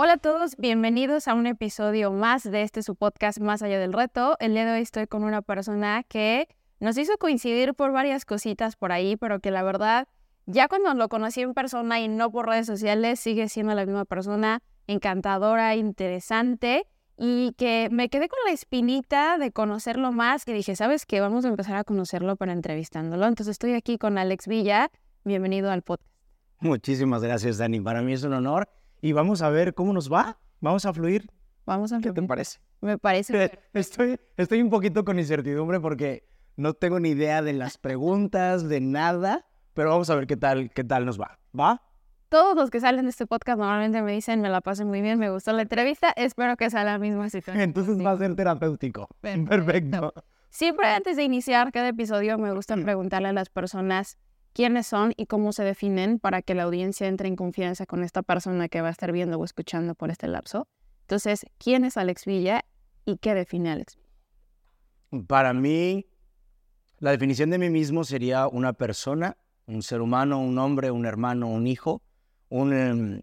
Hola a todos, bienvenidos a un episodio más de este su podcast Más allá del reto. El día de hoy estoy con una persona que nos hizo coincidir por varias cositas por ahí, pero que la verdad, ya cuando lo conocí en persona y no por redes sociales, sigue siendo la misma persona, encantadora, interesante y que me quedé con la espinita de conocerlo más y dije, ¿sabes qué? Vamos a empezar a conocerlo para entrevistándolo. Entonces estoy aquí con Alex Villa. Bienvenido al podcast. Muchísimas gracias, Dani. Para mí es un honor y vamos a ver cómo nos va. Vamos a fluir. Vamos a ¿Qué te parece? Me parece. Estoy, estoy un poquito con incertidumbre porque no tengo ni idea de las preguntas, de nada, pero vamos a ver qué tal, qué tal nos va. ¿Va? Todos los que salen de este podcast normalmente me dicen, me la pasé muy bien, me gustó la entrevista, espero que sea la misma situación. Entonces va a ser terapéutico. Perfecto. Perfecto. Siempre antes de iniciar cada episodio me gusta preguntarle a las personas quiénes son y cómo se definen para que la audiencia entre en confianza con esta persona que va a estar viendo o escuchando por este lapso. Entonces, ¿quién es Alex Villa y qué define Alex Villa? Para mí, la definición de mí mismo sería una persona, un ser humano, un hombre, un hermano, un hijo, un um,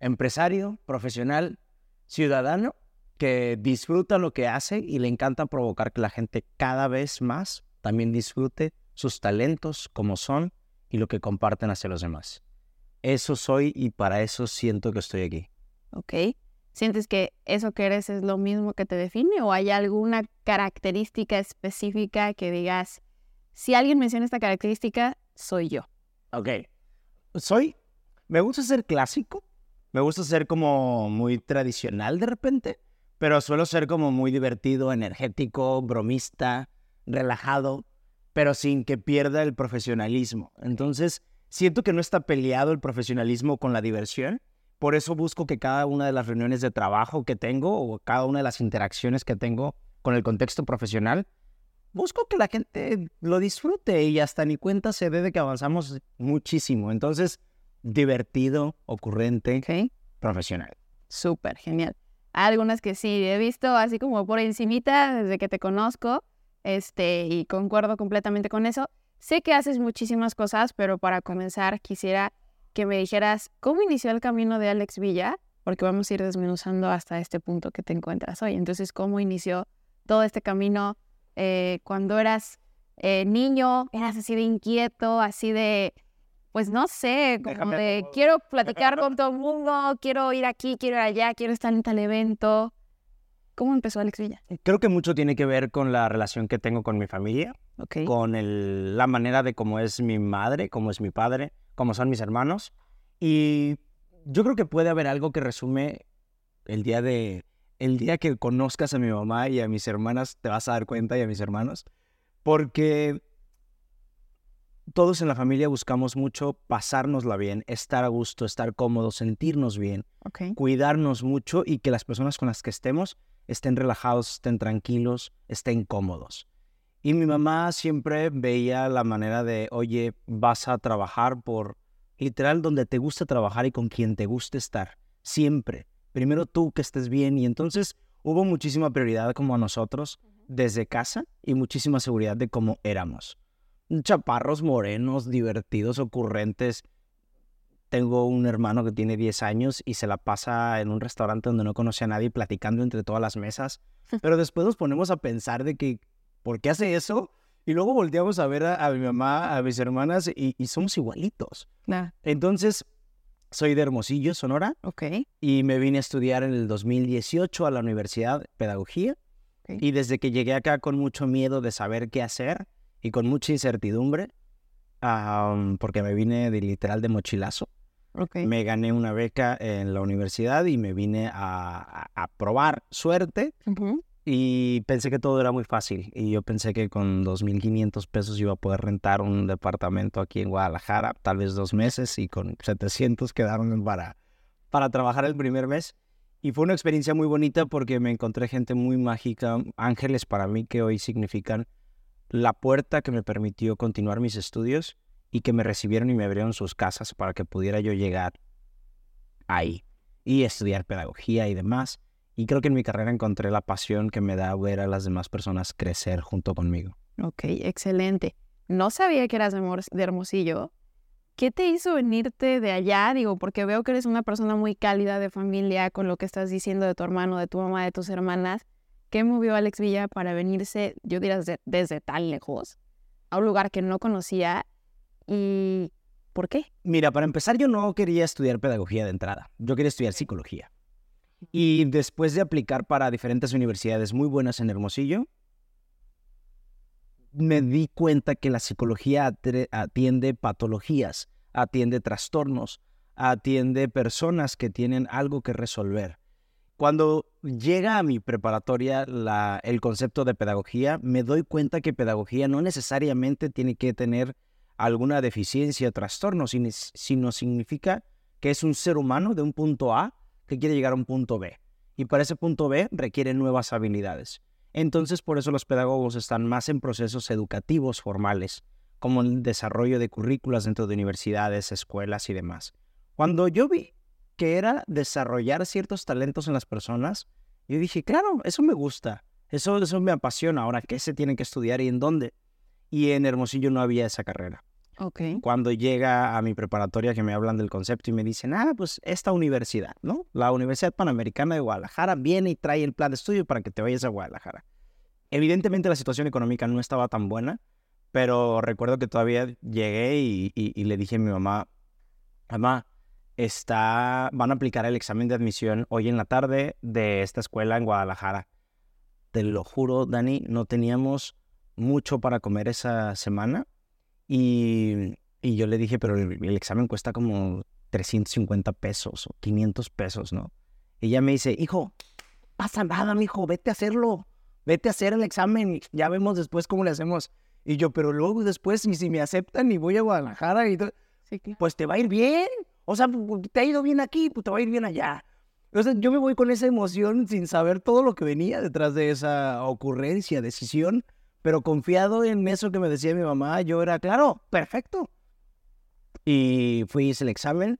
empresario, profesional, ciudadano que disfruta lo que hace y le encanta provocar que la gente cada vez más también disfrute sus talentos como son y lo que comparten hacia los demás. Eso soy y para eso siento que estoy aquí. Ok. ¿Sientes que eso que eres es lo mismo que te define o hay alguna característica específica que digas, si alguien menciona esta característica, soy yo? Ok. Soy, me gusta ser clásico, me gusta ser como muy tradicional de repente, pero suelo ser como muy divertido, energético, bromista, relajado pero sin que pierda el profesionalismo. Entonces, siento que no está peleado el profesionalismo con la diversión. Por eso busco que cada una de las reuniones de trabajo que tengo o cada una de las interacciones que tengo con el contexto profesional, busco que la gente lo disfrute y hasta ni cuenta se dé de que avanzamos muchísimo. Entonces, divertido, ocurrente, profesional. Súper, genial. Algunas que sí he visto así como por encimita desde que te conozco este, y concuerdo completamente con eso. Sé que haces muchísimas cosas, pero para comenzar quisiera que me dijeras cómo inició el camino de Alex Villa, porque vamos a ir desmenuzando hasta este punto que te encuentras hoy. Entonces, ¿cómo inició todo este camino eh, cuando eras eh, niño? ¿Eras así de inquieto, así de, pues no sé, como de quiero platicar con todo el mundo, quiero ir aquí, quiero ir allá, quiero estar en tal evento? ¿Cómo empezó Alex Villa? Creo que mucho tiene que ver con la relación que tengo con mi familia, con el, la manera de cómo es mi madre, cómo es mi padre, cómo son mis hermanos. Y yo creo que puede haber algo que resume el día de el día que conozcas a mi mamá y a mis hermanas, te vas a dar cuenta y a mis hermanos, porque todos en la familia buscamos mucho pasárnosla bien, estar a gusto, estar cómodos, sentirnos bien, cuidarnos mucho y que las personas con las que estemos estén relajados, estén tranquilos, estén cómodos. Y mi mamá siempre veía la manera de, oye, vas a trabajar por literal donde te gusta trabajar y con quien te guste estar. Siempre. Primero tú que estés bien. Y entonces hubo muchísima prioridad como a nosotros desde casa y muchísima seguridad de cómo éramos. Chaparros morenos, divertidos, ocurrentes, tengo un hermano que tiene 10 años y se la pasa en un restaurante donde no conoce a nadie platicando entre todas las mesas. Pero después nos ponemos a pensar de que, ¿por qué hace eso? Y luego volteamos a ver a, mi mamá, a mis hermanas y, somos igualitos. Entonces, soy de Hermosillo, Sonora. Ok. Y me vine a estudiar en el 2018 a la Universidad de Pedagogía. Y desde que llegué acá con mucho miedo de saber qué hacer y con mucha incertidumbre, porque me vine de literal de mochilazo. Me gané una beca en la universidad y me vine a, probar suerte. Y pensé que todo era muy fácil. Y yo pensé que con 2.500 pesos iba a poder rentar un departamento aquí en Guadalajara, tal vez dos meses, y con 700 quedaron para, para trabajar el primer mes. Y fue una experiencia muy bonita porque me encontré gente muy mágica, ángeles para mí que hoy significan la puerta que me permitió continuar mis estudios y que me recibieron y me abrieron sus casas para que pudiera yo llegar ahí y estudiar pedagogía y demás. Y creo que en mi carrera encontré la pasión que me da ver a las demás personas crecer junto conmigo. Ok, excelente. No sabía que eras de Hermosillo. ¿Qué te hizo venirte de allá? Digo, porque veo que eres una persona muy cálida de familia con lo que estás diciendo de tu hermano, de tu mamá, de tus hermanas. ¿Qué movió a Alex Villa para venirse, yo diría, desde, tan lejos, a un lugar que no conocía? ¿Y por qué? Mira, para empezar, yo no quería estudiar pedagogía de entrada. Yo quería estudiar psicología. Y después de aplicar para diferentes universidades muy buenas en Hermosillo, me di cuenta que la psicología atiende patologías, atiende trastornos, atiende personas que tienen algo que resolver. Cuando llega a mi preparatoria el concepto de pedagogía, me doy cuenta que pedagogía no necesariamente tiene que tener alguna deficiencia o trastorno, sino significa que es un ser humano de un punto A que quiere llegar a un punto B. Y para ese punto B requiere nuevas habilidades. Entonces, por eso los pedagogos están más en procesos educativos formales, como el desarrollo de currículas dentro de universidades, escuelas y demás. Cuando yo vi que era desarrollar ciertos talentos en las personas, yo dije, claro, eso me gusta, eso, eso me apasiona. Ahora, ¿qué se tiene que estudiar y en dónde? Y en Hermosillo no había esa carrera. Okay. Cuando llega a mi preparatoria que me hablan del concepto y me dicen, ah, pues esta universidad, ¿no? La Universidad Panamericana de Guadalajara viene y trae el plan de estudio para que te vayas a Guadalajara. Evidentemente la situación económica no estaba tan buena, pero recuerdo que todavía llegué y, le dije a mi mamá, mamá, está, van a aplicar el examen de admisión hoy en la tarde de esta escuela en Guadalajara. Te lo juro, Dani, no teníamos mucho para comer esa semana y, yo le dije, pero el, examen cuesta como 350 pesos o 500 pesos, ¿no? Y ella me dice, hijo, pasa nada, mijo, vete a hacerlo. Vete a hacer el examen y ya vemos después cómo le hacemos. Y yo, pero luego después, si me aceptan y voy a Guadalajara, y pues te va a ir bien. O sea, te ha ido bien aquí, pues te va a ir bien allá. Entonces yo me voy con esa emoción sin saber todo lo que venía detrás de esa ocurrencia, decisión pero confiado en eso que me decía mi mamá, yo era, claro, perfecto. Y fui, hice el examen.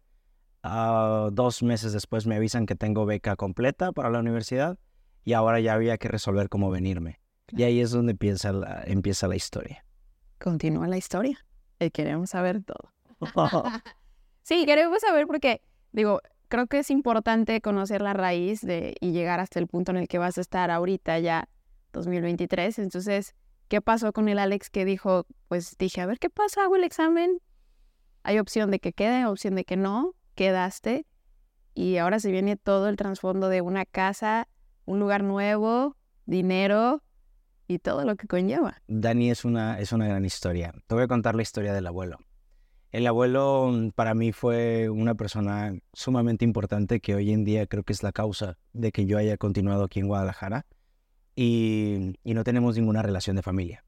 Ah, dos meses después me avisan que tengo beca completa para la universidad y ahora ya había que resolver cómo venirme. Y ahí es donde empieza la, empieza la historia. Continúa la historia. Y queremos saber todo. sí, queremos saber porque, digo, creo que es importante conocer la raíz de, y llegar hasta el punto en el que vas a estar ahorita ya 2023. Entonces, ¿Qué pasó con el Alex que dijo, pues dije, a ver qué pasa, hago el examen? Hay opción de que quede, opción de que no, quedaste. Y ahora se viene todo el trasfondo de una casa, un lugar nuevo, dinero y todo lo que conlleva. Dani es una, es una gran historia. Te voy a contar la historia del abuelo. El abuelo mm, para mí fue una persona sumamente importante que hoy en día creo que es la causa de que yo haya continuado aquí en Guadalajara y, no tenemos ninguna relación de familia.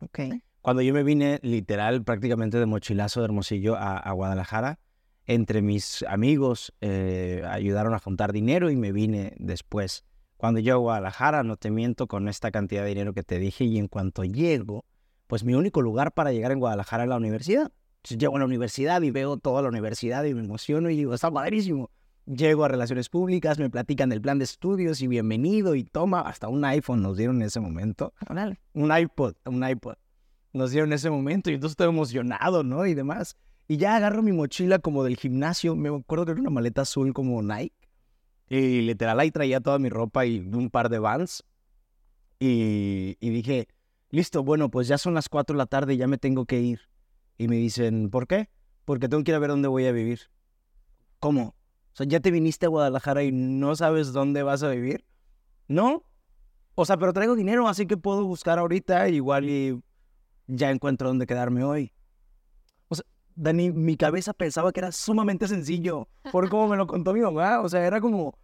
Okay. Cuando yo me vine literal prácticamente de mochilazo de Hermosillo a, Guadalajara, entre mis amigos eh, ayudaron a juntar dinero y me vine después. Cuando llego a Guadalajara, no te miento con esta cantidad de dinero que te dije y en cuanto llego, pues mi único lugar para llegar en Guadalajara es la universidad. Entonces llego a la universidad y veo toda la universidad y me emociono y digo, está padrísimo. Llego a relaciones públicas, me platican del plan de estudios y bienvenido y toma, hasta un iPhone nos dieron en ese momento. Un iPod, un iPod. Nos dieron en ese momento y entonces estoy emocionado, ¿no? Y demás. Y ya agarro mi mochila como del gimnasio, me acuerdo que era una maleta azul como Nike. Y literal ahí traía toda mi ropa y un par de vans. Y, y dije, listo, bueno, pues ya son las 4 de la tarde y ya me tengo que ir. Y me dicen, ¿por qué? Porque tengo que ir a ver dónde voy a vivir. ¿Cómo? O sea, ya te viniste a Guadalajara y no sabes dónde vas a vivir. No. O sea, pero traigo dinero, así que puedo buscar ahorita igual y ya encuentro dónde quedarme hoy. O sea, Dani, mi cabeza pensaba que era sumamente sencillo, por como me lo contó mi mamá. O sea, era como,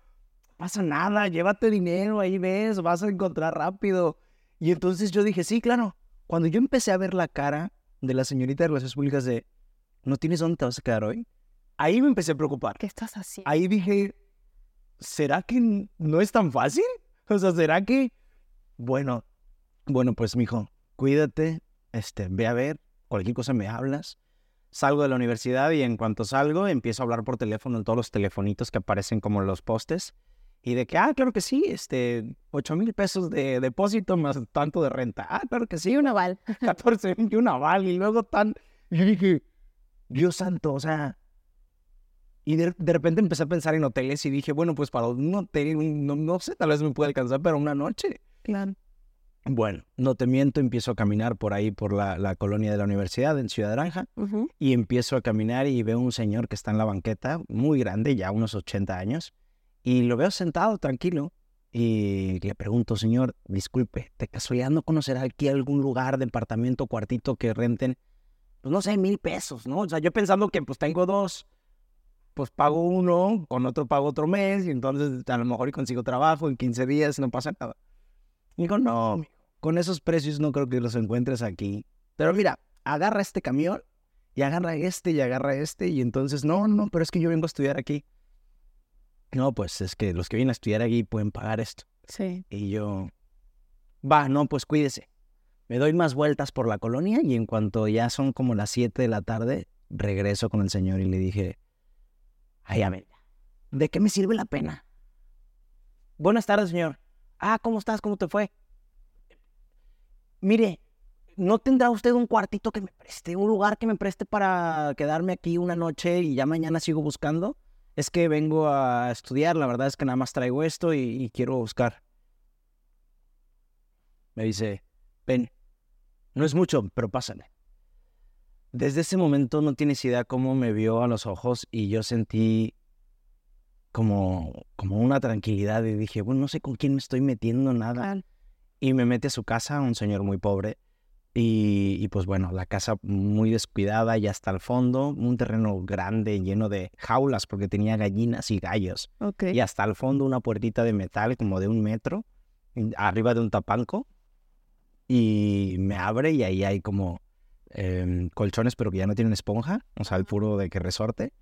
pasa nada, llévate dinero, ahí ves, vas a encontrar rápido. Y entonces yo dije, sí, claro. Cuando yo empecé a ver la cara de la señorita de Relaciones Públicas de, ¿no tienes dónde te vas a quedar hoy? Ahí me empecé a preocupar. ¿Qué estás haciendo? Ahí dije, ¿será que no es tan fácil? O sea, ¿será que, bueno, bueno, pues mijo, cuídate, este, ve a ver, cualquier cosa me hablas. Salgo de la universidad y en cuanto salgo empiezo a hablar por teléfono en todos los telefonitos que aparecen como los postes. Y de que, ah, claro que sí, este, 8 mil pesos de depósito más tanto de renta. Ah, claro que sí. Y un aval. 14 y un aval. Y luego tan... Y dije, Dios santo, o sea... Y de, repente empecé a pensar en hoteles y dije, bueno, pues para un hotel, no, no sé, tal vez me pueda alcanzar para una noche. Claro. Bueno, no te miento, empiezo a caminar por ahí, por la, colonia de la universidad en Ciudad Naranja, y empiezo a caminar y veo un señor que está en la banqueta, muy grande, ya unos 80 años, y lo veo sentado tranquilo, y le pregunto, señor, disculpe, ¿te casualidad no conocer aquí algún lugar, departamento, cuartito que renten? Pues no sé, mil pesos, ¿no? O sea, yo pensando que pues tengo dos, pues pago uno, con otro pago otro mes, y entonces a lo mejor consigo trabajo en 15 días, no pasa nada. Y digo, no, con esos precios no creo que los encuentres aquí. Pero mira, agarra este camión y agarra este y agarra este y entonces, no, no, pero es que yo vengo a estudiar aquí. No, pues es que los que vienen a estudiar aquí pueden pagar esto. Sí. Y yo, va, no, pues cuídese. Me doy más vueltas por la colonia y en cuanto ya son como las 7 de la tarde, regreso con el señor y le dije, ay, a ver, ¿de qué me sirve la pena? Buenas tardes, señor. Ah, ¿cómo estás? ¿Cómo te fue? mire, ¿no tendrá usted un cuartito que me preste, un lugar que me preste para quedarme aquí una noche y ya mañana sigo buscando? Es que vengo a estudiar, la verdad es que nada más traigo esto y, quiero buscar. Me dice, ven, no es mucho, pero pásale. Desde ese momento no tienes idea cómo me vio a los ojos y yo sentí como, como una tranquilidad y dije, bueno, no sé con quién me estoy metiendo, nada y me mete a su casa, un señor muy pobre. Y, pues bueno, la casa muy descuidada y hasta el fondo, un terreno grande lleno de jaulas porque tenía gallinas y gallos. Y hasta el fondo una puertita de metal como de un metro, arriba de un tapanco. Y me abre y ahí hay como em, colchones pero que ya no tienen esponja, o sea, el puro de que resorte.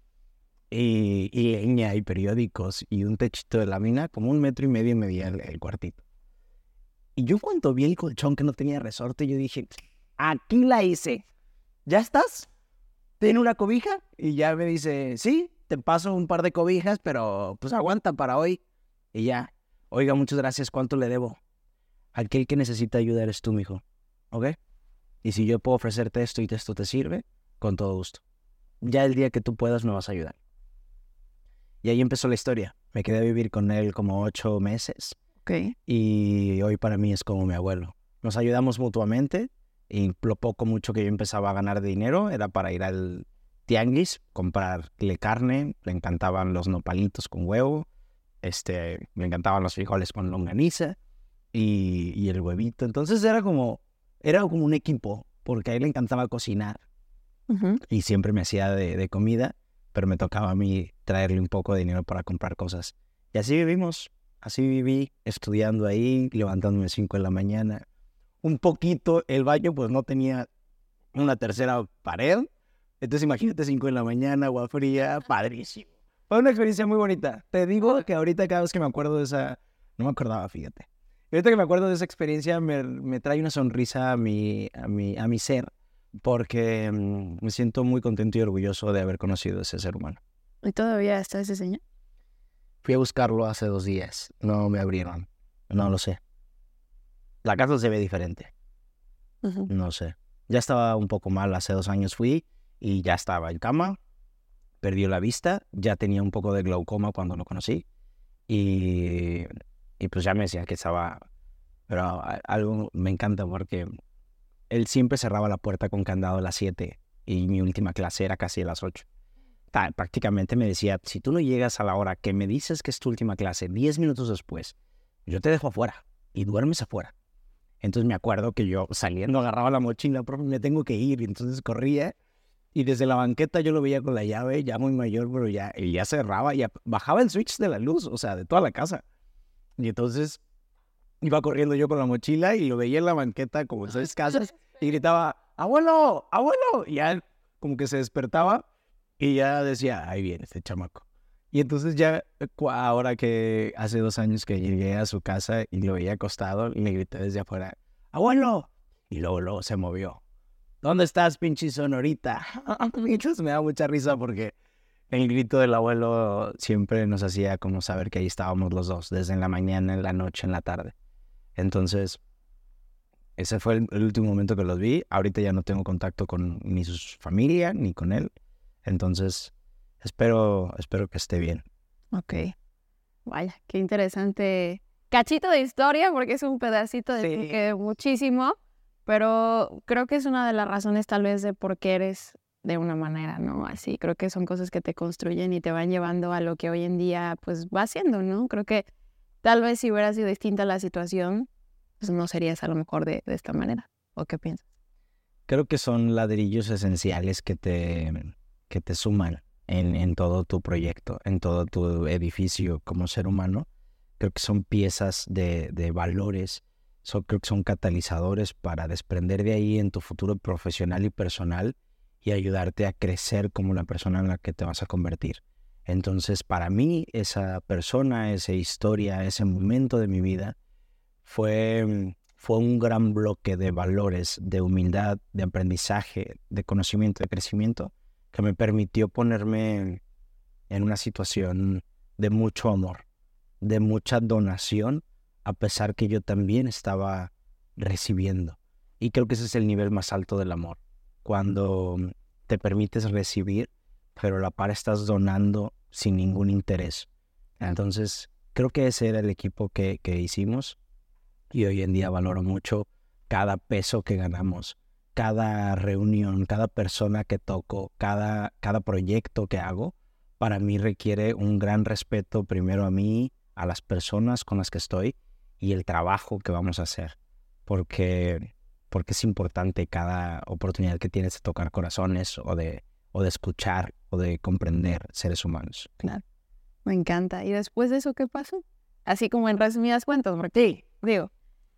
Y, y leña y periódicos y un techito de lámina, como un metro y medio y medio el cuartito. Y yo cuando vi el colchón que no tenía resorte, yo dije, aquí la hice. ¿Ya estás? ¿Tiene una cobija? Y ya me dice, sí, te paso un par de cobijas, pero pues aguanta para hoy. Y ya, oiga, muchas gracias, ¿cuánto le debo? Aquel que necesita ayuda eres tú, mijo. ¿Ok? Y si yo puedo ofrecerte esto y esto te sirve, con todo gusto. Ya el día que tú puedas me vas a ayudar. Y ahí empezó la historia. Me quedé a vivir con él como ocho meses. Y hoy para mí es como mi abuelo. Nos ayudamos mutuamente y lo poco mucho que yo empezaba a ganar de dinero era para ir al tianguis, comprarle carne, le encantaban los nopalitos con huevo, este, me encantaban los frijoles con longaniza y, y el huevito. Entonces era como, era como un equipo, porque a él le encantaba cocinar y siempre me hacía de, de comida, pero me tocaba a mí traerle un poco de dinero para comprar cosas. Y así vivimos Así viví, estudiando ahí, levantándome a 5 de la mañana. Un poquito, el baño pues no tenía una tercera pared. Entonces imagínate 5 de la mañana, agua fría, padrísimo. Fue una experiencia muy bonita. Te digo que ahorita cada vez que me acuerdo de esa... No me acordaba, fíjate. Ahorita que me acuerdo de esa experiencia me, me trae una sonrisa a mi, a mi, a mi ser porque mm, me siento muy contento y orgulloso de haber conocido a ese ser humano. ¿Y todavía está ese señor? Fui a buscarlo hace dos días. No me abrieron. No lo sé. La casa se ve diferente. No sé. Ya estaba un poco mal. Hace dos años fui y ya estaba en cama. Perdió la vista. Ya tenía un poco de glaucoma cuando lo conocí. Y, y pues ya me decía que estaba... Pero algo me encanta porque él siempre cerraba la puerta con candado a las 7 y mi última clase era casi a las 8 prácticamente me decía, si tú no llegas a la hora que me dices que es tu última clase, 10 minutos después, yo te dejo afuera y duermes afuera. Entonces me acuerdo que yo saliendo agarraba la mochila, me tengo que ir. Y entonces corría y desde la banqueta yo lo veía con la llave, ya muy mayor, pero ya, y ya cerraba, ya bajaba el switch de la luz, o sea, de toda la casa. Y entonces iba corriendo yo con la mochila y lo veía en la banqueta como seis casas y gritaba, abuelo, abuelo. Y ya como que se despertaba y ya decía, ahí viene este chamaco. Y entonces ya, ahora que hace dos años que llegué a su casa y lo veía acostado, le grité desde afuera, ¡Abuelo! Y luego, luego se movió. ¿Dónde estás, pinche sonorita? entonces me da mucha risa porque el grito del abuelo siempre nos hacía como saber que ahí estábamos los dos, desde en la mañana, en la noche, en la tarde. Entonces, ese fue el, último momento que los vi. Ahorita ya no tengo contacto con ni su familia ni con él. Entonces, espero, espero que esté bien. Ok. Vaya, qué interesante cachito de historia, porque es un pedacito de que muchísimo, pero creo que es una de las razones tal vez de por qué eres de una manera, ¿no? Así, creo que son cosas que te construyen y te van llevando a lo que hoy en día pues va siendo, ¿no? Creo que tal vez si hubiera sido distinta la situación, pues no serías a lo mejor de, esta manera. ¿O qué piensas? Creo que son ladrillos esenciales que te, que te suman en, en todo tu proyecto, en todo tu edificio como ser humano. Creo que son piezas de, de valores, son, creo que son catalizadores para desprender de ahí en tu futuro profesional y personal y ayudarte a crecer como la persona en la que te vas a convertir. Entonces, para mí, esa persona, esa historia, ese momento de mi vida fue, mm, fue un gran bloque de valores, de humildad, de aprendizaje, de conocimiento, de crecimiento, que me permitió ponerme en una situación de mucho amor, de mucha donación, a pesar que yo también estaba recibiendo. Y creo que ese es el nivel más alto del amor, cuando mm, te permites recibir, pero a la par estás donando sin ningún interés. Entonces, creo que ese era el equipo que, que hicimos y hoy en día valoro mucho cada peso que ganamos, cada reunión, cada persona que toco, cada, cada proyecto que hago, para mí requiere un gran respeto primero a mí, a las personas con las que estoy y el trabajo que vamos a hacer, porque, porque es importante cada oportunidad que tienes de tocar corazones o de, o de escuchar o de comprender seres humanos. Claro, me encanta. ¿Y después de eso qué pasó? Así como en resumidas cuentas, porque digo,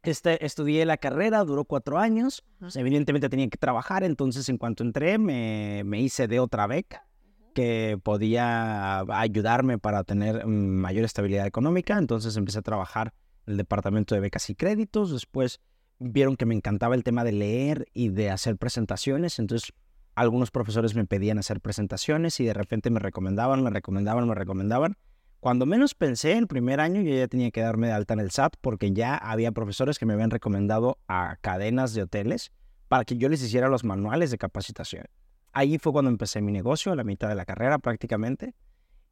este, estudié la carrera, duró cuatro años. evidentemente tenía que trabajar, entonces en cuanto entré me, me hice de otra beca que podía ayudarme para tener mayor estabilidad económica. Entonces empecé a trabajar en el departamento de becas y créditos. Después vieron que me encantaba el tema de leer y de hacer presentaciones. Entonces algunos profesores me pedían hacer presentaciones y de repente me recomendaban, me recomendaban, me recomendaban. Cuando menos pensé, el primer año yo ya tenía que darme de alta en el SAT porque ya había profesores que me habían recomendado a cadenas de hoteles para que yo les hiciera los manuales de capacitación. Ahí fue cuando empecé mi negocio, a la mitad de la carrera prácticamente,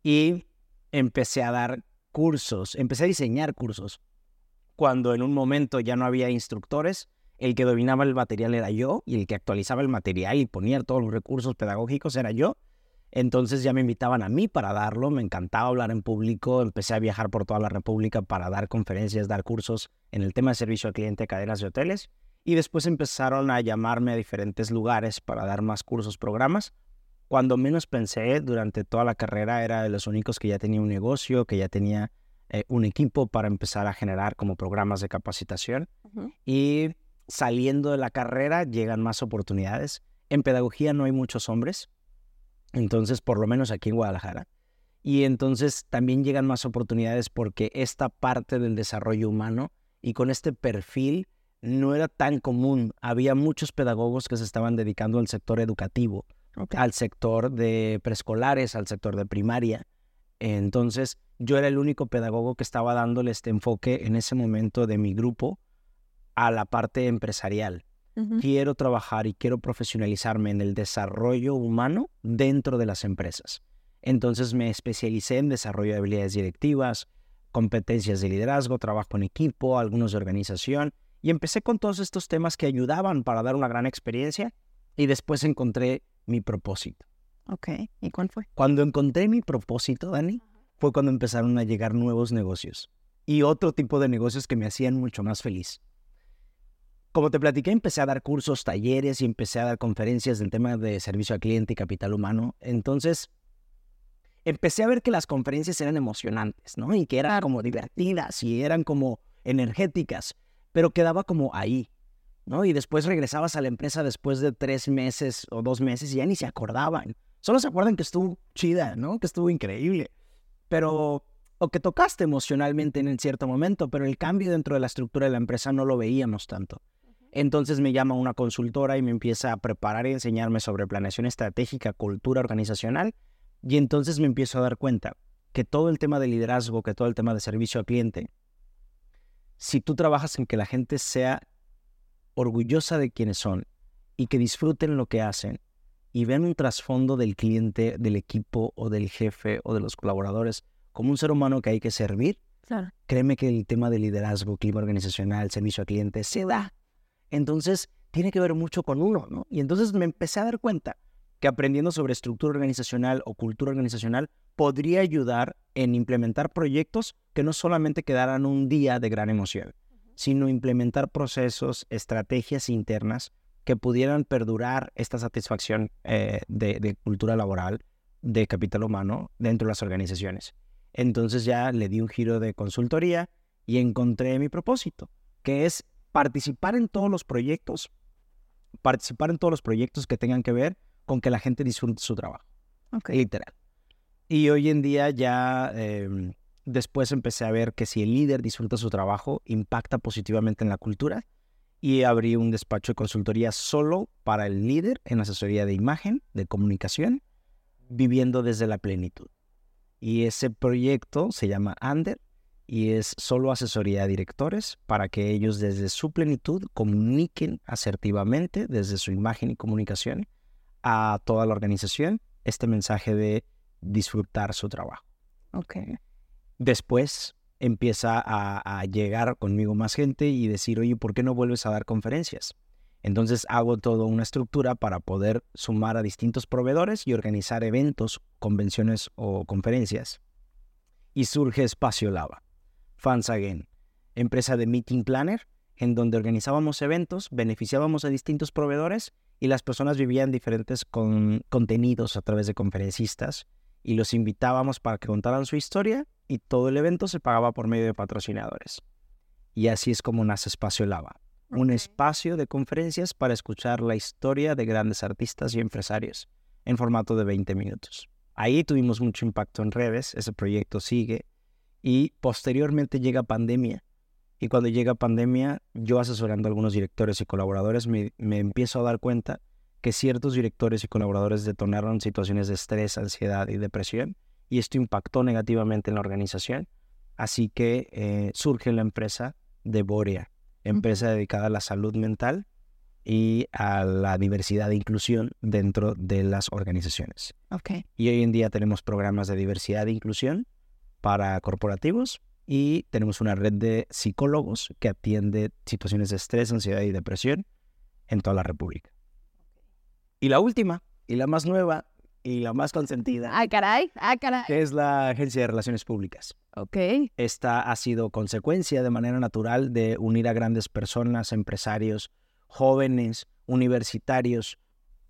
y empecé a dar cursos, empecé a diseñar cursos. Cuando en un momento ya no había instructores, el que dominaba el material era yo y el que actualizaba el material y ponía todos los recursos pedagógicos era yo. Entonces ya me invitaban a mí para darlo, me encantaba hablar en público, empecé a viajar por toda la República para dar conferencias, dar cursos en el tema de servicio al cliente, cadenas de hoteles, y después empezaron a llamarme a diferentes lugares para dar más cursos, programas. Cuando menos pensé, durante toda la carrera era de los únicos que ya tenía un negocio, que ya tenía eh, un equipo para empezar a generar como programas de capacitación. Y saliendo de la carrera llegan más oportunidades. En pedagogía no hay muchos hombres, entonces, por lo menos aquí en Guadalajara. Y entonces también llegan más oportunidades porque esta parte del desarrollo humano y con este perfil no era tan común. Había muchos pedagogos que se estaban dedicando al sector educativo, al sector de preescolares, al sector de primaria. Entonces, yo era el único pedagogo que estaba dándole este enfoque en ese momento de mi grupo a la parte empresarial quiero trabajar y quiero profesionalizarme en el desarrollo humano dentro de las empresas. Entonces me especialicé en desarrollo de habilidades directivas, competencias de liderazgo, trabajo en equipo, algunos de organización, y empecé con todos estos temas que ayudaban para dar una gran experiencia y después encontré mi propósito. Ok, ¿y cuál fue? Cuando encontré mi propósito, Dani, fue cuando empezaron a llegar nuevos negocios y otro tipo de negocios que me hacían mucho más feliz como te platiqué, empecé a dar cursos, talleres y empecé a dar conferencias del tema de servicio al cliente y capital humano. Entonces, empecé a ver que las conferencias eran emocionantes, ¿no? Y que eran como divertidas y eran como energéticas, pero quedaba como ahí, ¿no? Y después regresabas a la empresa después de tres meses o dos meses y ya ni se acordaban. Solo se acuerdan que estuvo chida, ¿no? Que estuvo increíble. pero o que tocaste emocionalmente en cierto momento, pero el cambio dentro de la estructura de la empresa no lo veíamos tanto. Entonces me llama una consultora y me empieza a preparar y enseñarme sobre planeación estratégica, cultura organizacional, y entonces me empiezo a dar cuenta que todo el tema de liderazgo, que todo el tema de servicio al cliente, si tú trabajas en que la gente sea orgullosa de quienes son y que disfruten lo que hacen y vean un trasfondo del cliente, del equipo o del jefe o de los colaboradores como un ser humano que hay que servir, créeme que el tema de liderazgo, clima organizacional, servicio al cliente se da. Entonces, tiene que ver mucho con uno, ¿no? Y entonces me empecé a dar cuenta que aprendiendo sobre estructura organizacional o cultura organizacional podría ayudar en implementar proyectos que no solamente quedaran un día de gran emoción, sino implementar procesos, estrategias internas que pudieran perdurar esta satisfacción eh, de, cultura laboral, de capital humano dentro de las organizaciones. Entonces ya le di un giro de consultoría y encontré mi propósito, que es participar en todos los proyectos, participar en todos los proyectos que tengan que ver con que la gente disfrute su trabajo. Literal. Y hoy en día ya em, después empecé a ver que si el líder disfruta su trabajo, impacta positivamente en la cultura. Y abrí un despacho de consultoría solo para el líder en asesoría de imagen, de comunicación, viviendo desde la plenitud. Y ese proyecto se llama Ander y es solo asesoría a directores para que ellos desde su plenitud comuniquen asertivamente desde su imagen y comunicación a toda la organización este mensaje de disfrutar su trabajo. Ok. Después empieza a, llegar conmigo más gente y decir, oye, ¿por qué no vuelves a dar conferencias? Entonces hago toda una estructura para poder sumar a distintos proveedores y organizar eventos, convenciones o conferencias. Y surge Espacio Lava, Fans Again, empresa de Meeting Planner, en donde organizábamos eventos, beneficiábamos a distintos proveedores y las personas vivían diferentes con contenidos a través de conferencistas y los invitábamos para que contaran su historia y todo el evento se pagaba por medio de patrocinadores. Y así es como nace Espacio Lava, un espacio de conferencias para escuchar la historia de grandes artistas y empresarios en formato de 20 minutos. Ahí tuvimos mucho impacto en redes, ese proyecto sigue y posteriormente llega pandemia y cuando llega pandemia, yo asesorando a algunos directores y colaboradores, me, empiezo a dar cuenta que ciertos directores y colaboradores detonaron situaciones de estrés, ansiedad y depresión, y esto impactó negativamente en la organización. Así que eh, surge la empresa de Borea, empresa dedicada a la salud mental y a la diversidad e inclusión dentro de las organizaciones. Okay. Y hoy en día tenemos programas de diversidad e inclusión para corporativos, y tenemos una red de psicólogos que atiende situaciones de estrés, ansiedad y depresión en toda la República. Y la última, y la más nueva, y la más consentida. ¡Ay, caray! ¡Ay, caray! es la Agencia de Relaciones Públicas. Ok. Esta ha sido consecuencia de manera natural de unir a grandes personas, empresarios, jóvenes, universitarios,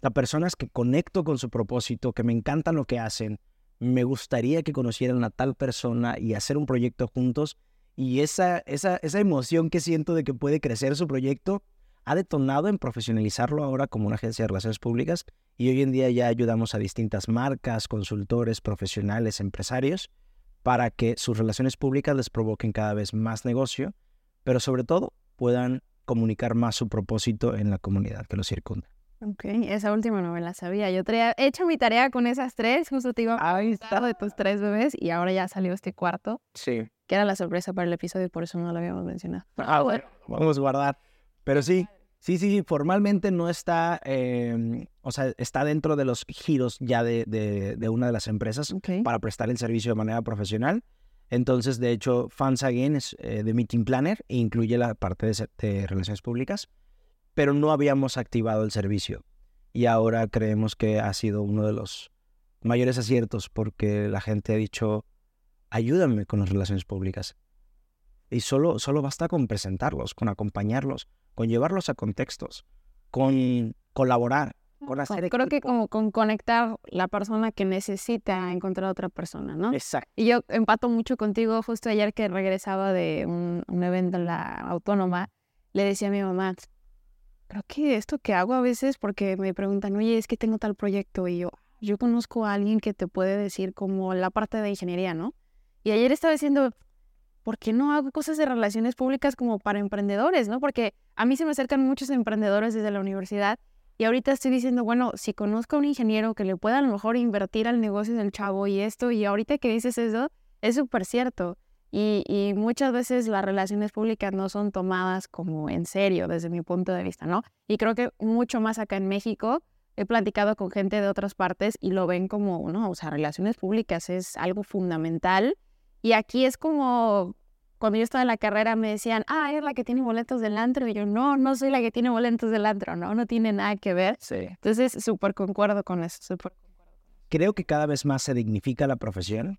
a personas que conecto con su propósito, que me encantan lo que hacen, me gustaría que conocieran a tal persona y hacer un proyecto juntos. Y esa, esa, esa emoción que siento de que puede crecer su proyecto ha detonado en profesionalizarlo ahora como una agencia de relaciones públicas y hoy en día ya ayudamos a distintas marcas, consultores, profesionales, empresarios para que sus relaciones públicas les provoquen cada vez más negocio, pero sobre todo puedan comunicar más su propósito en la comunidad que los circunda. Ok, esa última no me la sabía. Yo he hecho mi tarea con esas tres, justo te iba a estar de tus tres bebés y ahora ya salió este cuarto. Sí. Que era la sorpresa para el episodio, por eso no lo habíamos mencionado. Ah, bueno, vamos a guardar. Pero sí, sí, sí, sí, formalmente no está, em, o sea, está dentro de los giros ya de, de, una de las empresas para prestar el servicio de manera profesional. Entonces, de hecho, Fans Again es eh, de Meeting Planner e incluye la parte de relaciones públicas pero no habíamos activado el servicio. Y ahora creemos que ha sido uno de los mayores aciertos porque la gente ha dicho, ayúdame con las relaciones públicas. Y solo, solo basta con presentarlos, con acompañarlos, con llevarlos a contextos, con colaborar, con hacer... Creo que como con conectar la persona que necesita encontrar a otra persona, ¿no? Exacto. Y yo empato mucho contigo, justo ayer que regresaba de un, un evento en la autónoma, le decía a mi mamá, creo que esto que hago a veces, porque me preguntan, oye, es que tengo tal proyecto y yo, yo conozco a alguien que te puede decir como la parte de ingeniería, ¿no? Y ayer estaba diciendo, ¿por qué no hago cosas de relaciones públicas como para emprendedores, no? Porque a mí se me acercan muchos emprendedores desde la universidad y ahorita estoy diciendo, bueno, si conozco a un ingeniero que le pueda a lo mejor invertir al negocio del chavo y esto, y ahorita que dices eso, es súper cierto. Y, y, muchas veces las relaciones públicas no son tomadas como en serio desde mi punto de vista, ¿no? Y creo que mucho más acá en México he platicado con gente de otras partes y lo ven como, no, o sea, relaciones públicas es algo fundamental y aquí es como, cuando yo estaba en la carrera me decían, ah, es la que tiene boletos del antro. Y yo, no, no soy la que tiene boletos del antro, no, no tiene nada que ver. Sí. Entonces, súper concuerdo con eso, súper Creo que cada vez más se dignifica la profesión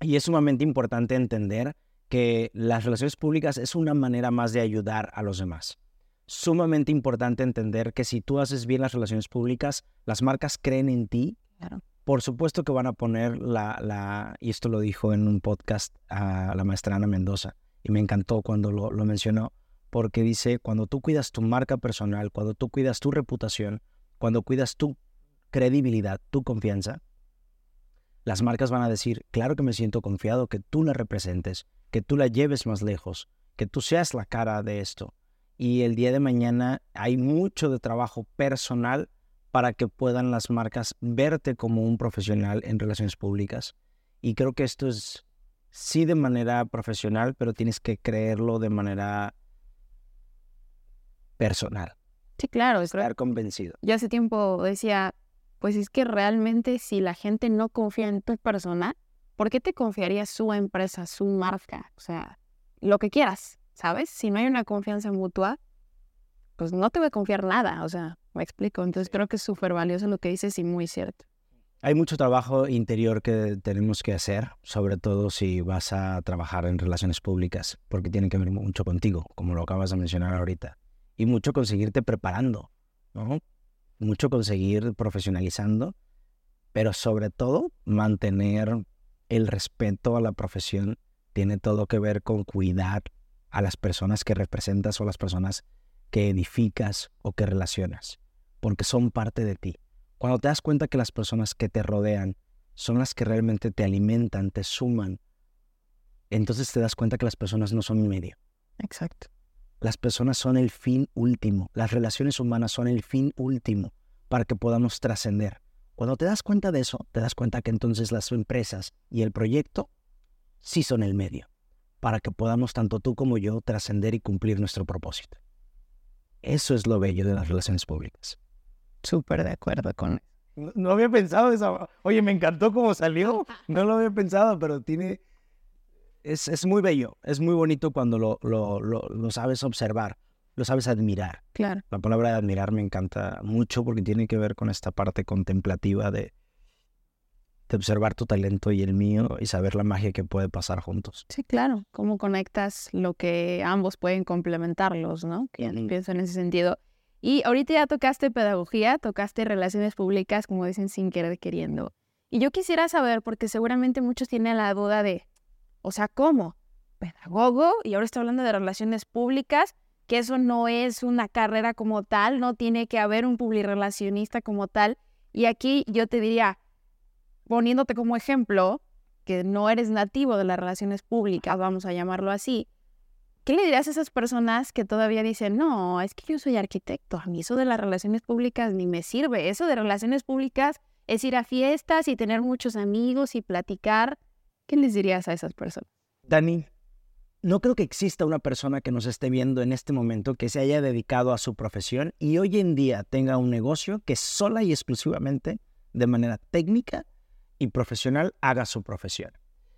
y es sumamente importante entender que las relaciones públicas es una manera más de ayudar a los demás. Sumamente importante entender que si tú haces bien las relaciones públicas, las marcas creen en ti claro. Por supuesto que van a poner la, la, y esto lo dijo en un podcast a la maestra Ana Mendoza, y me encantó cuando lo, lo mencionó, porque dice, cuando tú cuidas tu marca personal, cuando tú cuidas tu reputación, cuando cuidas tu credibilidad, tu confianza, las marcas van a decir, claro que me siento confiado, que tú la representes, que tú la lleves más lejos, que tú seas la cara de esto. Y el día de mañana hay mucho de trabajo personal para que puedan las marcas verte como un profesional en relaciones públicas. Y creo que esto es sí de manera profesional, pero tienes que creerlo de manera personal. Sí, claro. Estar convencido. Yo hace tiempo decía, pues es que realmente si la gente no confía en tu persona, ¿por qué te confiaría su empresa, su marca? O sea, lo que quieras, ¿sabes? Si no hay una confianza mutua, pues no te voy a confiar nada, o sea, me explico. Entonces creo que es súper valioso lo que dices y muy cierto. Hay mucho trabajo interior que tenemos que hacer, sobre todo si vas a trabajar en relaciones públicas, porque tiene que ver mucho contigo, como lo acabas de mencionar ahorita. Y mucho conseguirte preparando, ¿no? Mucho conseguir profesionalizando, pero sobre todo mantener el respeto a la profesión tiene todo que ver con cuidar a las personas que representas o las personas que edificas o que relacionas, porque son parte de ti. Cuando te das cuenta que las personas que te rodean son las que realmente te alimentan, te suman, entonces te das cuenta que las personas no son un medio. Exacto. Las personas son el fin último, las relaciones humanas son el fin último para que podamos trascender. Cuando te das cuenta de eso, te das cuenta que entonces las empresas y el proyecto sí son el medio para que podamos tanto tú como yo trascender y cumplir nuestro propósito. Eso es lo bello de las relaciones públicas. Súper de acuerdo con no, no, había pensado eso. Oye, me encantó cómo salió. No lo había pensado, pero tiene... Es, es muy bello, es muy bonito cuando lo, lo, lo, lo sabes observar, lo sabes admirar. Claro. La palabra de admirar me encanta mucho porque tiene que ver con esta parte contemplativa de, de observar tu talento y el mío y saber la magia que puede pasar juntos. Sí, claro. Cómo conectas lo que ambos pueden complementarlos, ¿no? Que pienso en ese sentido. Y ahorita ya tocaste pedagogía, tocaste relaciones públicas, como dicen, sin querer queriendo. Y yo quisiera saber, porque seguramente muchos tienen la duda de, o sea, ¿cómo? Pedagogo, y ahora estoy hablando de relaciones públicas, que eso no es una carrera como tal, no tiene que haber un publirelacionista como tal. Y aquí yo te diría, poniéndote como ejemplo, que no eres nativo de las relaciones públicas, vamos a llamarlo así, ¿qué le dirías a esas personas que todavía dicen, no, es que yo soy arquitecto, a mí eso de las relaciones públicas ni me sirve, eso de relaciones públicas es ir a fiestas y tener muchos amigos y platicar? ¿Qué les dirías a esas personas? Dani, no creo que exista una persona que nos esté viendo en este momento que se haya dedicado a su profesión y hoy en día tenga un negocio que sola y exclusivamente, de manera técnica y profesional, haga su profesión.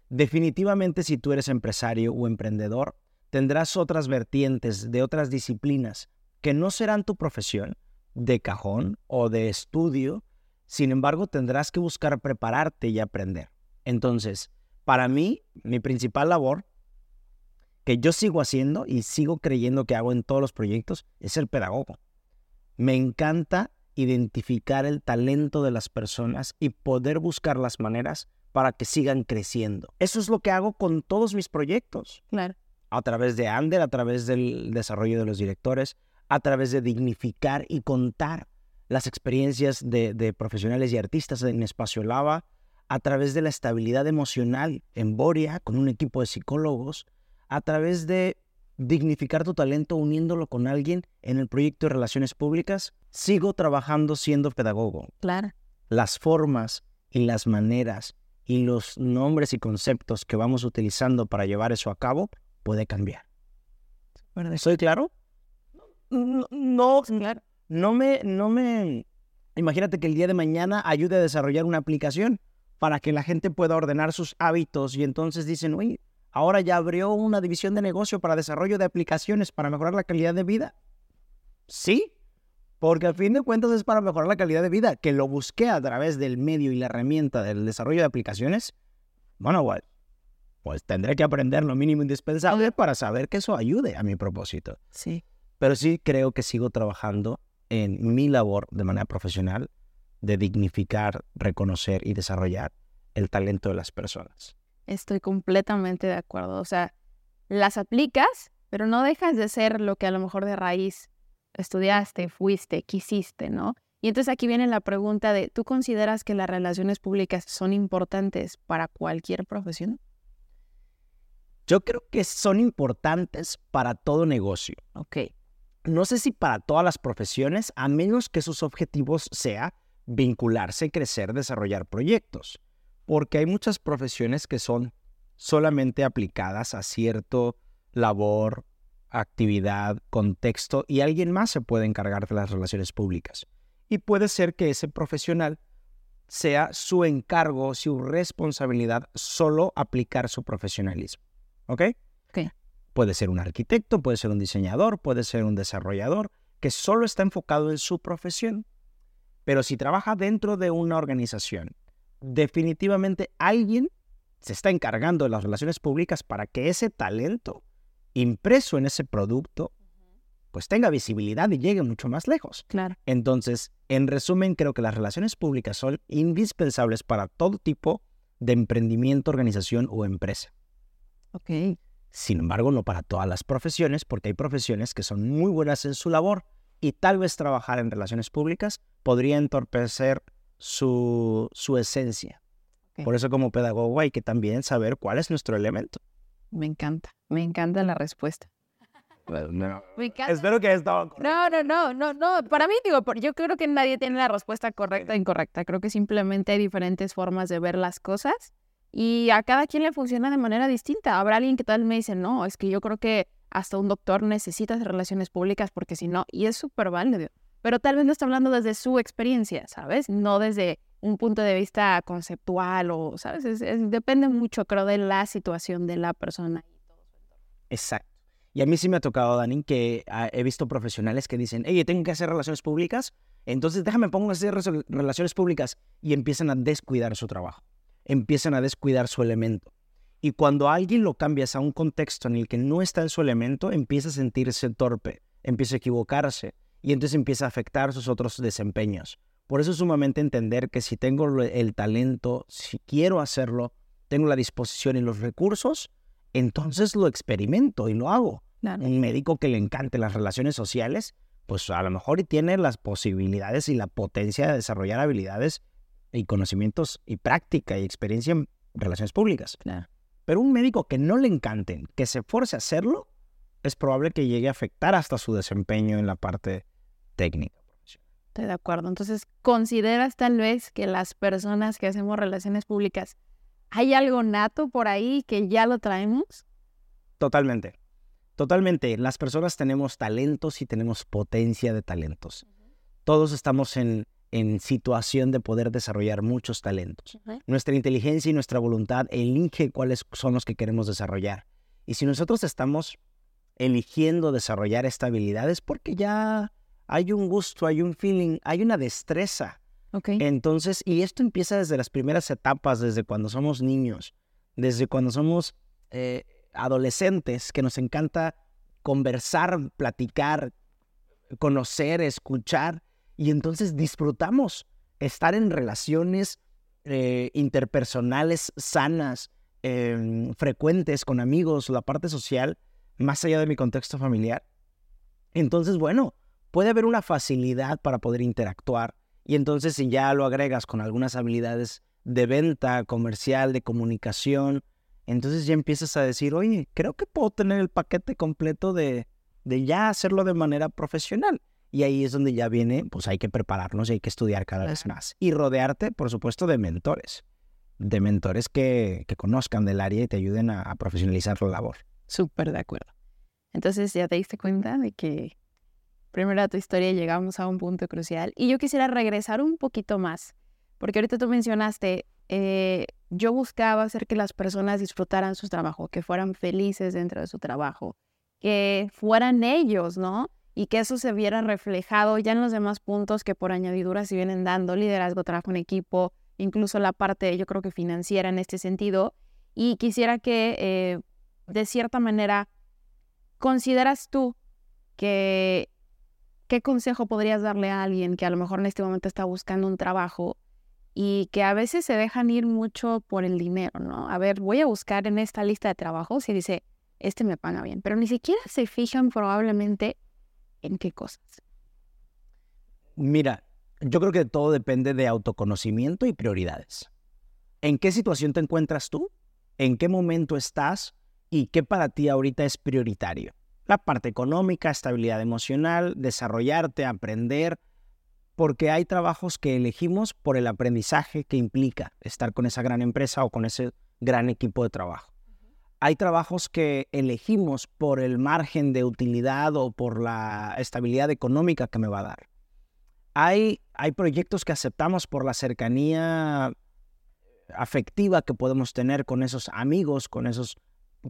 Definitivamente si tú eres empresario o emprendedor, tendrás otras vertientes de otras disciplinas que no serán tu profesión de cajón o de estudio, sin embargo tendrás que buscar prepararte y aprender. Entonces, para mí, mi principal labor, que yo sigo haciendo y sigo creyendo que hago en todos los proyectos, es el pedagogo. Me encanta identificar el talento de las personas y poder buscar las maneras para que sigan creciendo. Eso es lo que hago con todos mis proyectos Claro. a través de Ander, a través del desarrollo de los directores, a través de dignificar y contar las experiencias de, de profesionales y artistas en Espacio Lava, a través de la estabilidad emocional en Boria, con un equipo de psicólogos, a través de dignificar tu talento uniéndolo con alguien en el proyecto de relaciones públicas, sigo trabajando siendo pedagogo. Claro. Las formas y las maneras y los nombres y conceptos que vamos utilizando para llevar eso a cabo puede cambiar. ¿Soy claro? No, no, Claro. no me, no me. Imagínate que el día de mañana ayude a desarrollar una aplicación para que la gente pueda ordenar sus hábitos y entonces dicen, oye, ahora ya abrió una división de negocio para desarrollo de aplicaciones para mejorar la calidad de vida. Sí, porque al fin de cuentas es para mejorar la calidad de vida, que lo busqué a través del medio y la herramienta del desarrollo de aplicaciones. Bueno, pues, pues tendré que aprender lo mínimo indispensable para saber que eso ayude a mi propósito. Sí. Pero sí creo que sigo trabajando en mi labor de manera profesional de dignificar, reconocer y desarrollar el talento de las personas. Estoy completamente de acuerdo. O sea, las aplicas, pero no dejas de ser lo que a lo mejor de raíz estudiaste, fuiste, quisiste, ¿no? Y entonces aquí viene la pregunta de, ¿tú consideras que las relaciones públicas son importantes para cualquier profesión? Yo creo que son importantes para todo negocio. Ok. No sé si para todas las profesiones, a menos que sus objetivos sea vincularse, crecer, desarrollar proyectos. Porque hay muchas profesiones que son solamente aplicadas a cierto labor, actividad, contexto y alguien más se puede encargar de las relaciones públicas. Y puede ser que ese profesional sea su encargo, su responsabilidad, solo aplicar su profesionalismo. ¿Ok? Ok. Puede ser un arquitecto, puede ser un diseñador, puede ser un desarrollador que solo está enfocado en su profesión. Pero si trabaja dentro de una organización, definitivamente alguien se está encargando de las relaciones públicas para que ese talento impreso en ese producto pues tenga visibilidad y llegue mucho más lejos. Claro. Entonces, en resumen, creo que las relaciones públicas son indispensables para todo tipo de emprendimiento, organización o empresa. Ok. Sin embargo, no para todas las profesiones, porque hay profesiones que son muy buenas en su labor y tal vez trabajar en relaciones públicas podría entorpecer su, su esencia. Por eso como pedagogo hay que también saber cuál es nuestro elemento. Me encanta. Me encanta la respuesta. Me encanta. Espero que haya estado. No, no, no, no, no. Para mí, digo, yo creo que nadie tiene la respuesta correcta e incorrecta. Creo que simplemente hay diferentes formas de ver las cosas y a cada quien le funciona de manera distinta. Habrá alguien que tal me dice, no, es que yo creo que hasta un doctor necesita relaciones públicas porque si no, y es súper válido. Pero tal vez no está hablando desde su experiencia, ¿sabes? No desde un punto de vista conceptual o, ¿sabes? Es- es- depende mucho, creo, de la situación de la persona. Exacto. Y a mí sí me ha tocado, Dani, que ah, he visto profesionales que dicen, oye, tengo que hacer relaciones públicas, entonces déjame pongo a hacer relaciones públicas y empiezan a descuidar su trabajo, empiezan a descuidar su elemento. Y cuando alguien lo cambias a un contexto en el que no está en su elemento, empieza a sentirse torpe, empieza a equivocarse y entonces empieza a afectar sus otros desempeños. Por eso es sumamente entender que si tengo el talento, si quiero hacerlo, tengo la disposición y los recursos, entonces lo experimento y lo hago. Claro. Un médico que le encante las relaciones sociales, pues a lo mejor y tiene las posibilidades y la potencia de desarrollar habilidades y conocimientos y práctica y experiencia en relaciones públicas. Claro. Pero un médico que no le encanten, que se force a hacerlo, es probable que llegue a afectar hasta su desempeño en la parte técnica. Estoy de acuerdo. Entonces, ¿consideras tal vez que las personas que hacemos relaciones públicas, hay algo nato por ahí que ya lo traemos? Totalmente. Totalmente. Las personas tenemos talentos y tenemos potencia de talentos. Todos estamos en, en situación de poder desarrollar muchos talentos. Nuestra inteligencia y nuestra voluntad elige cuáles son los que queremos desarrollar. Y si nosotros estamos eligiendo desarrollar esta habilidad es porque ya hay un gusto, hay un feeling, hay una destreza. Entonces, y esto empieza desde las primeras etapas, desde cuando somos niños, desde cuando somos eh, adolescentes, que nos encanta conversar, platicar, conocer, escuchar, y entonces disfrutamos estar en relaciones eh, interpersonales sanas, em, frecuentes con amigos, la parte social, más allá de mi contexto familiar. Entonces, bueno, puede haber una facilidad para poder interactuar y entonces si ya lo agregas con algunas habilidades de venta comercial, de comunicación. Entonces ya empiezas a decir, oye, creo que puedo tener el paquete completo de, de ya hacerlo de manera profesional. Y ahí es donde ya viene, pues hay que prepararnos y hay que estudiar cada vez más. Y rodearte, por supuesto, de mentores. De mentores que, que conozcan del área y te ayuden a, a profesionalizar la labor. Súper de acuerdo. Entonces ya te diste cuenta de que primero a tu historia llegamos a un punto crucial. Y yo quisiera regresar un poquito más, porque ahorita tú mencionaste, eh, yo buscaba hacer que las personas disfrutaran su trabajo, que fueran felices dentro de su trabajo, que fueran ellos, ¿no? y que eso se viera reflejado ya en los demás puntos que por añadidura se vienen dando, liderazgo, trabajo en equipo, incluso la parte, yo creo que financiera en este sentido. Y quisiera que, eh, de cierta manera, consideras tú que, ¿qué consejo podrías darle a alguien que a lo mejor en este momento está buscando un trabajo y que a veces se dejan ir mucho por el dinero, ¿no? A ver, voy a buscar en esta lista de trabajos y dice, este me paga bien, pero ni siquiera se fijan probablemente ¿En qué cosas? Mira, yo creo que todo depende de autoconocimiento y prioridades. ¿En qué situación te encuentras tú? ¿En qué momento estás? ¿Y qué para ti ahorita es prioritario? La parte económica, estabilidad emocional, desarrollarte, aprender, porque hay trabajos que elegimos por el aprendizaje que implica estar con esa gran empresa o con ese gran equipo de trabajo hay trabajos que elegimos por el margen de utilidad o por la estabilidad económica que me va a dar. Hay, hay proyectos que aceptamos por la cercanía afectiva que podemos tener con esos amigos, con esos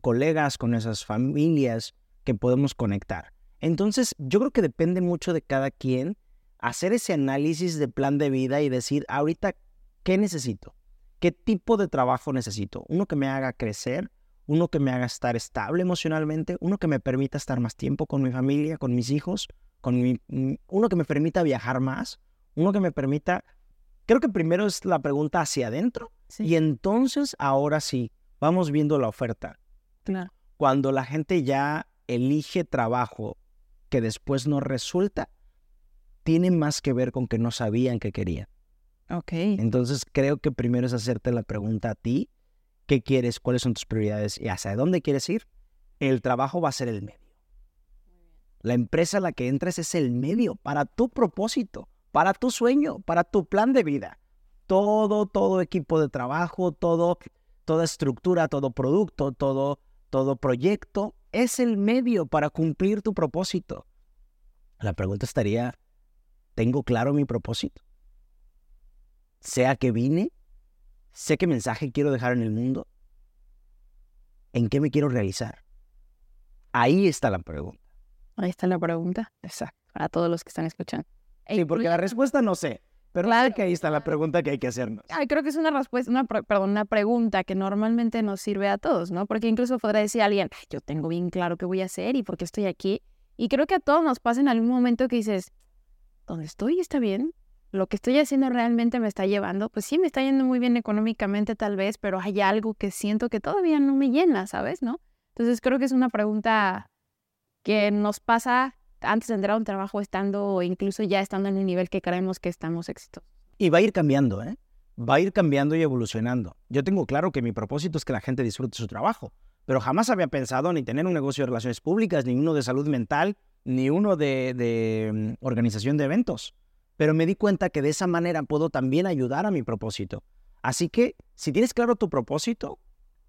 colegas, con esas familias que podemos conectar. Entonces, yo creo que depende mucho de cada quien hacer ese análisis de plan de vida y decir, ahorita, ¿qué necesito? ¿Qué tipo de trabajo necesito? Uno que me haga crecer, uno que me haga estar estable emocionalmente, uno que me permita estar más tiempo con mi familia, con mis hijos, con mi, mm, uno que me permita viajar más, uno que me permita, creo que primero es la pregunta hacia adentro y entonces ahora sí, vamos viendo la oferta. Claro. Cuando la gente ya elige trabajo que después no resulta, tiene más que ver con que no sabían que querían. Ok. Entonces creo que primero es hacerte la pregunta a ti qué quieres, cuáles son tus prioridades y hacia dónde quieres ir, el trabajo va a ser el medio. La empresa a la que entres es el medio para tu propósito, para tu sueño, para tu plan de vida. Todo, todo equipo de trabajo, todo, toda estructura, todo producto, todo, todo proyecto es el medio para cumplir tu propósito. La pregunta estaría, ¿tengo claro mi propósito? Sea que vine sé qué mensaje quiero dejar en el mundo, en qué me quiero realizar. Ahí está la pregunta. Ahí está la pregunta. Exacto. Para todos los que están escuchando. Sí, porque la respuesta no sé, pero claro que ahí está la pregunta que hay que hacernos. Ay, creo que es una respuesta, una, perdón, una pregunta que normalmente nos sirve a todos, ¿no? Porque incluso podrá decir alguien, yo tengo bien claro qué voy a hacer y por qué estoy aquí. Y creo que a todos nos pasa en algún momento que dices, ¿dónde estoy está bien? lo que estoy haciendo realmente me está llevando, pues sí, me está yendo muy bien económicamente tal vez, pero hay algo que siento que todavía no me llena, ¿sabes? ¿No? Entonces creo que es una pregunta que nos pasa antes de un trabajo estando incluso ya estando en el nivel que creemos que estamos exitosos. Y va a ir cambiando, ¿eh? Va a ir cambiando y evolucionando. Yo tengo claro que mi propósito es que la gente disfrute su trabajo, pero jamás había pensado ni tener un negocio de relaciones públicas, ni uno de salud mental, ni uno de, de mm, organización de eventos pero me di cuenta que de esa manera puedo también ayudar a mi propósito. Así que si tienes claro tu propósito,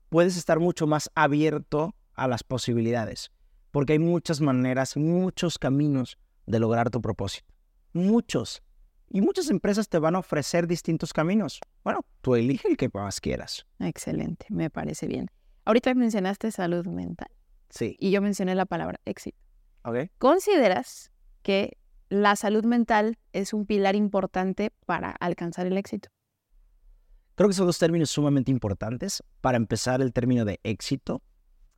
puedes estar mucho más abierto a las posibilidades, porque hay muchas maneras, muchos caminos de lograr tu propósito. Muchos. Y muchas empresas te van a ofrecer distintos caminos. Bueno, tú elige el que más quieras. Excelente, me parece bien. Ahorita mencionaste salud mental. Sí. Y yo mencioné la palabra éxito. Ok. ¿Consideras que la salud mental es un pilar importante para alcanzar el éxito. Creo que son dos términos sumamente importantes. Para empezar, el término de éxito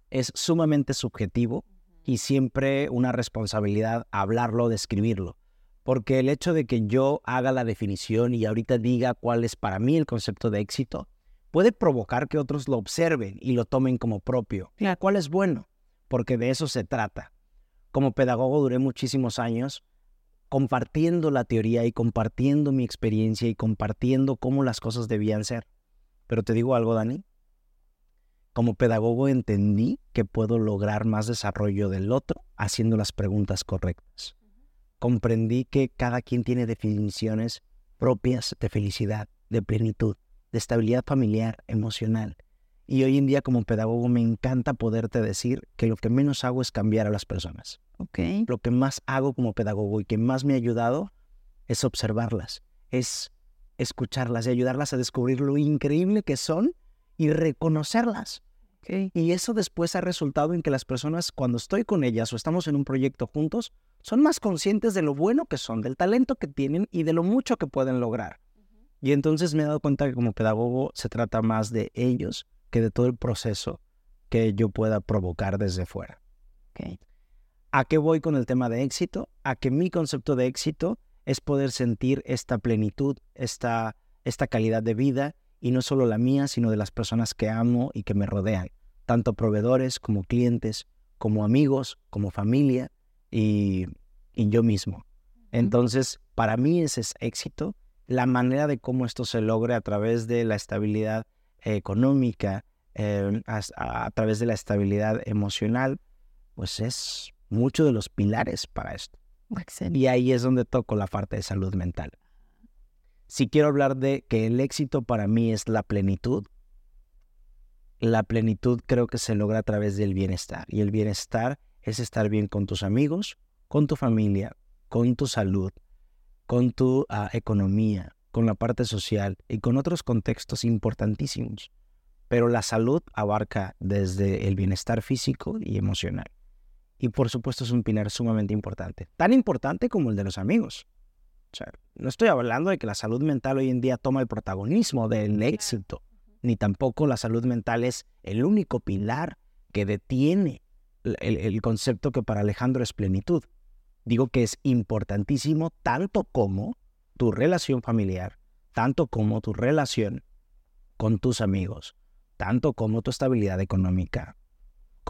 es sumamente subjetivo y siempre una responsabilidad hablarlo, describirlo. Porque el hecho de que yo haga la definición y ahorita diga cuál es para mí el concepto de éxito, puede provocar que otros lo observen y lo tomen como propio. ¿Cuál es bueno? Porque de eso se trata. Como pedagogo duré muchísimos años compartiendo la teoría y compartiendo mi experiencia y compartiendo cómo las cosas debían ser. Pero te digo algo, Dani. Como pedagogo entendí que puedo lograr más desarrollo del otro haciendo las preguntas correctas. Comprendí que cada quien tiene definiciones propias de felicidad, de plenitud, de estabilidad familiar, emocional. Y hoy en día como pedagogo me encanta poderte decir que lo que menos hago es cambiar a las personas. Okay. Lo que más hago como pedagogo y que más me ha ayudado es observarlas, es escucharlas y ayudarlas a descubrir lo increíble que son y reconocerlas. Y eso después ha resultado en que las personas, cuando estoy con ellas o estamos en un proyecto juntos, son más conscientes de lo bueno que son, del talento que tienen y de lo mucho que pueden lograr. Y entonces me he dado cuenta que como pedagogo se trata más de ellos que de todo el proceso que yo pueda provocar desde fuera. ¿A qué voy con el tema de éxito? A que mi concepto de éxito es poder sentir esta plenitud, esta, esta calidad de vida, y no solo la mía, sino de las personas que amo y que me rodean, tanto proveedores como clientes, como amigos, como familia y, yo mismo. Entonces, para mí ese es éxito. La manera de cómo esto se logre a través de la estabilidad económica, eh, a través de la estabilidad emocional, pues es muchos de los pilares para esto. Y ahí es donde toco la parte de salud mental. Si quiero hablar de que el éxito para mí es la plenitud, la plenitud creo que se logra a través del bienestar. Y el bienestar es estar bien con tus amigos, con tu familia, con tu salud, con tu ah, economía, con la parte social y con otros contextos importantísimos. Pero la salud abarca desde el bienestar físico y emocional. Y por supuesto es un pilar sumamente importante, tan importante como el de los amigos. O sea, no estoy hablando de que la salud mental hoy en día toma el protagonismo del éxito, ni tampoco la salud mental es el único pilar que detiene el, el concepto que para Alejandro es plenitud. Digo que es importantísimo tanto como tu relación familiar, tanto como tu relación con tus amigos, tanto como tu estabilidad económica,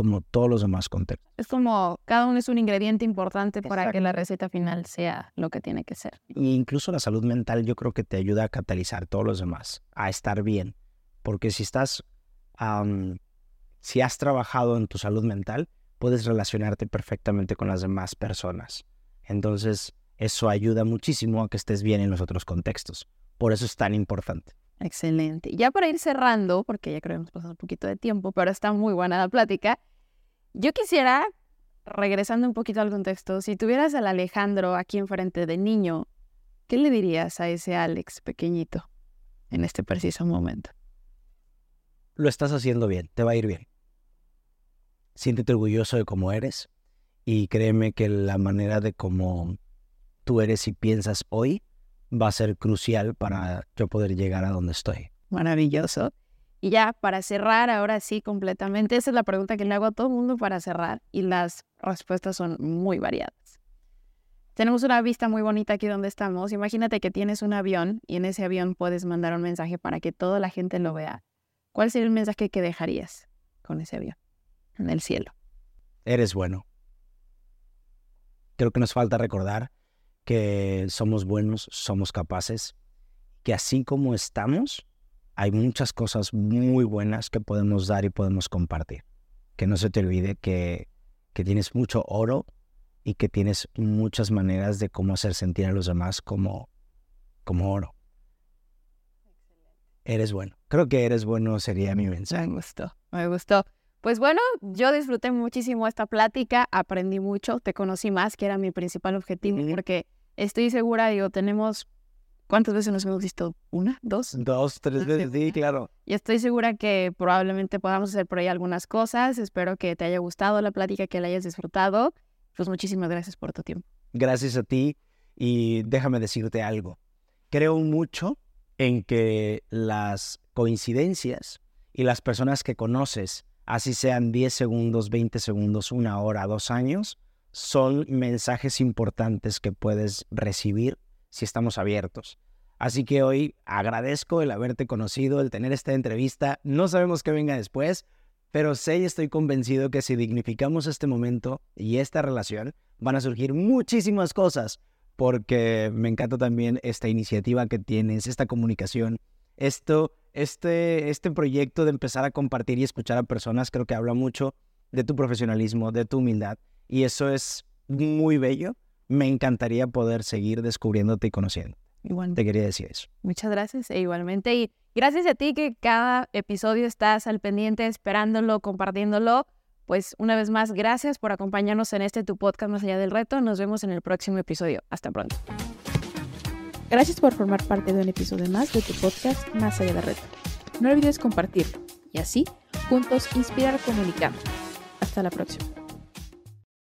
como todos los demás contextos. Es como cada uno es un ingrediente importante para que la receta final sea lo que tiene que ser. Y incluso la salud mental yo creo que te ayuda a catalizar todos los demás, a estar bien. Porque si estás, si has trabajado en tu salud mental, puedes relacionarte perfectamente con las demás personas. Entonces, eso ayuda muchísimo a que estés bien en los otros contextos. Por eso es tan importante. Excelente. Ya para ir cerrando, porque ya creo que hemos pasado un poquito de tiempo, pero está muy buena la plática. Yo quisiera, regresando un poquito al contexto, si tuvieras al Alejandro aquí enfrente de niño, ¿qué le dirías a ese Alex pequeñito en este preciso momento? Lo estás haciendo bien, te va a ir bien. Siéntete orgulloso de cómo eres y créeme que la manera de cómo tú eres y piensas hoy va a ser crucial para yo poder llegar a donde estoy. Maravilloso. Y ya para cerrar, ahora sí, completamente, esa es la pregunta que le hago a todo el mundo para cerrar y las respuestas son muy variadas. Tenemos una vista muy bonita aquí donde estamos. Imagínate que tienes un avión y en ese avión puedes mandar un mensaje para que toda la gente lo vea. ¿Cuál sería el mensaje que dejarías con ese avión en el cielo? Eres bueno. Creo que nos falta recordar que somos buenos, somos capaces, que así como estamos, hay muchas cosas muy buenas que podemos dar y podemos compartir. Que no se te olvide que, que tienes mucho oro y que tienes muchas maneras de cómo hacer sentir a los demás como, como oro. Eres bueno. Creo que eres bueno sería mi mensaje. Me gustó, me gustó. Pues bueno, yo disfruté muchísimo esta plática, aprendí mucho, te conocí más, que era mi principal objetivo, porque estoy segura, digo, tenemos, ¿cuántas veces nos hemos visto? ¿Una? ¿Dos? Dos, tres veces, sí, claro. Y estoy segura que probablemente podamos hacer por ahí algunas cosas. Espero que te haya gustado la plática, que la hayas disfrutado. Pues muchísimas gracias por tu tiempo. Gracias a ti y déjame decirte algo. Creo mucho en que las coincidencias y las personas que conoces así sean 10 segundos, 20 segundos, una hora, dos años, son mensajes importantes que puedes recibir si estamos abiertos. Así que hoy agradezco el haberte conocido, el tener esta entrevista. No sabemos qué venga después, pero sé y estoy convencido que si dignificamos este momento y esta relación, van a surgir muchísimas cosas, porque me encanta también esta iniciativa que tienes, esta comunicación, esto, este, este proyecto de empezar a compartir y escuchar a personas, creo que habla mucho de tu profesionalismo, de tu humildad. Y eso es muy bello. Me encantaría poder seguir descubriéndote y conociendo. Igual. Te quería decir eso. Muchas gracias e igualmente. Y gracias a ti que cada episodio estás al pendiente, esperándolo, compartiéndolo. Pues una vez más, gracias por acompañarnos en este tu podcast Más allá del reto. Nos vemos en el próximo episodio. Hasta pronto. Gracias por formar parte de un episodio más de tu podcast Más allá del reto. No olvides compartirlo y así juntos inspirar comunicando. Hasta la próxima.